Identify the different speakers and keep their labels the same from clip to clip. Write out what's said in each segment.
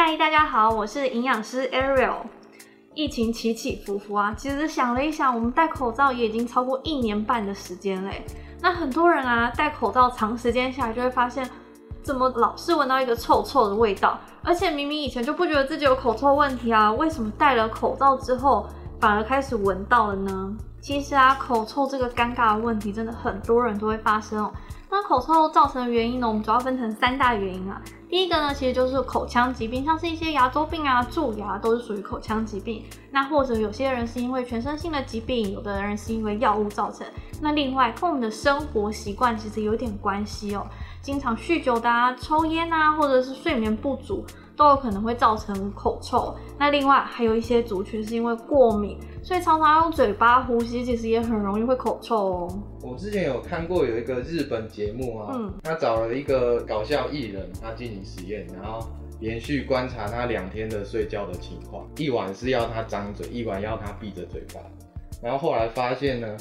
Speaker 1: 嗨，大家好，我是营养师 Ariel。疫情起起伏伏啊，其实想了一想，我们戴口罩也已经超过一年半的时间嘞。那很多人啊，戴口罩长时间下来，就会发现怎么老是闻到一个臭臭的味道，而且明明以前就不觉得自己有口臭问题啊，为什么戴了口罩之后反而开始闻到了呢？其实啊，口臭这个尴尬的问题，真的很多人都会发生哦。那口臭造成的原因呢，我们主要分成三大原因啊。第一个呢，其实就是口腔疾病，像是一些牙周病啊、蛀牙，都是属于口腔疾病。那或者有些人是因为全身性的疾病，有的人是因为药物造成。那另外跟我们的生活习惯其实有点关系哦，经常酗酒的啊、抽烟啊，或者是睡眠不足。都有可能会造成口臭。那另外还有一些族群是因为过敏，所以常常用嘴巴呼吸，其实也很容易会口臭哦。
Speaker 2: 我之前有看过有一个日本节目啊，嗯，他找了一个搞笑艺人，他进行实验，然后连续观察他两天的睡觉的情况，一晚是要他张嘴，一晚要他闭着嘴巴。然后后来发现呢，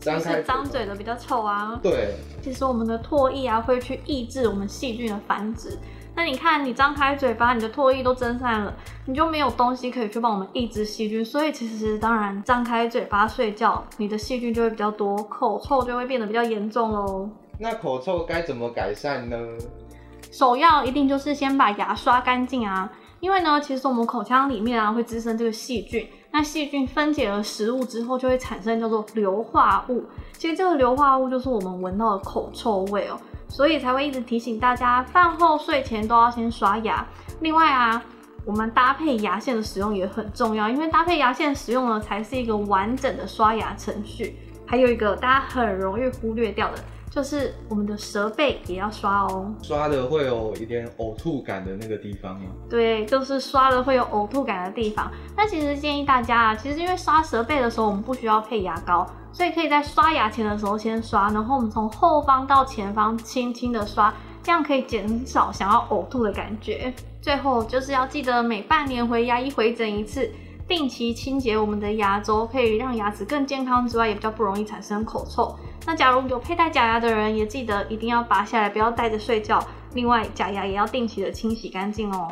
Speaker 1: 张开张嘴的比较臭啊。
Speaker 2: 对，
Speaker 1: 其实我们的唾液啊会去抑制我们细菌的繁殖。那你看，你张开嘴巴，你的唾液都蒸散了，你就没有东西可以去帮我们抑制细菌。所以其实当然，张开嘴巴睡觉，你的细菌就会比较多，口臭就会变得比较严重喽。
Speaker 2: 那口臭该怎么改善呢？
Speaker 1: 首要一定就是先把牙刷干净啊，因为呢，其实我们口腔里面啊会滋生这个细菌，那细菌分解了食物之后就会产生叫做硫化物，其实这个硫化物就是我们闻到的口臭味哦。所以才会一直提醒大家，饭后、睡前都要先刷牙。另外啊，我们搭配牙线的使用也很重要，因为搭配牙线使用呢，才是一个完整的刷牙程序。还有一个大家很容易忽略掉的，就是我们的舌背也要刷哦。
Speaker 2: 刷的会有一点呕吐感的那个地方吗？
Speaker 1: 对，就是刷的会有呕吐感的地方。那其实建议大家啊，其实因为刷舌背的时候，我们不需要配牙膏。所以可以在刷牙前的时候先刷，然后我们从后方到前方轻轻的刷，这样可以减少想要呕吐的感觉。最后就是要记得每半年回牙医回诊一次，定期清洁我们的牙周，可以让牙齿更健康之外，也比较不容易产生口臭。那假如有佩戴假牙的人，也记得一定要拔下来，不要戴着睡觉。另外，假牙也要定期的清洗干净哦。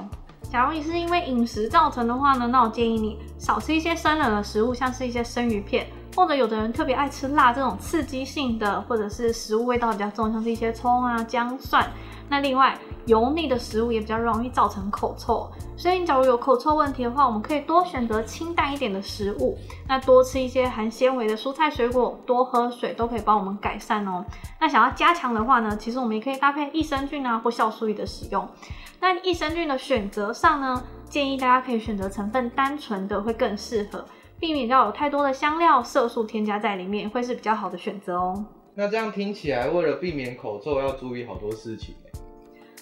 Speaker 1: 假如你是因为饮食造成的话呢，那我建议你少吃一些生冷的食物，像是一些生鱼片。或者有的人特别爱吃辣这种刺激性的，或者是食物味道比较重，像是一些葱啊、姜、蒜。那另外油腻的食物也比较容易造成口臭，所以你假如有口臭问题的话，我们可以多选择清淡一点的食物，那多吃一些含纤维的蔬菜水果，多喝水都可以帮我们改善哦。那想要加强的话呢，其实我们也可以搭配益生菌啊或酵素液的使用。那益生菌的选择上呢，建议大家可以选择成分单纯的会更适合。避免掉有太多的香料、色素添加在里面，会是比较好的选择哦。
Speaker 2: 那这样听起来，为了避免口臭，要注意好多事情。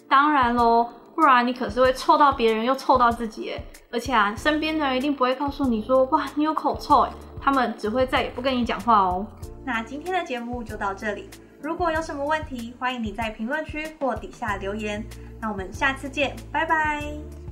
Speaker 1: 当然喽，不然你可是会臭到别人，又臭到自己。而且啊，身边的人一定不会告诉你说，哇，你有口臭，他们只会再也不跟你讲话哦。那今天的节目就到这里，如果有什么问题，欢迎你在评论区或底下留言。那我们下次见，拜拜。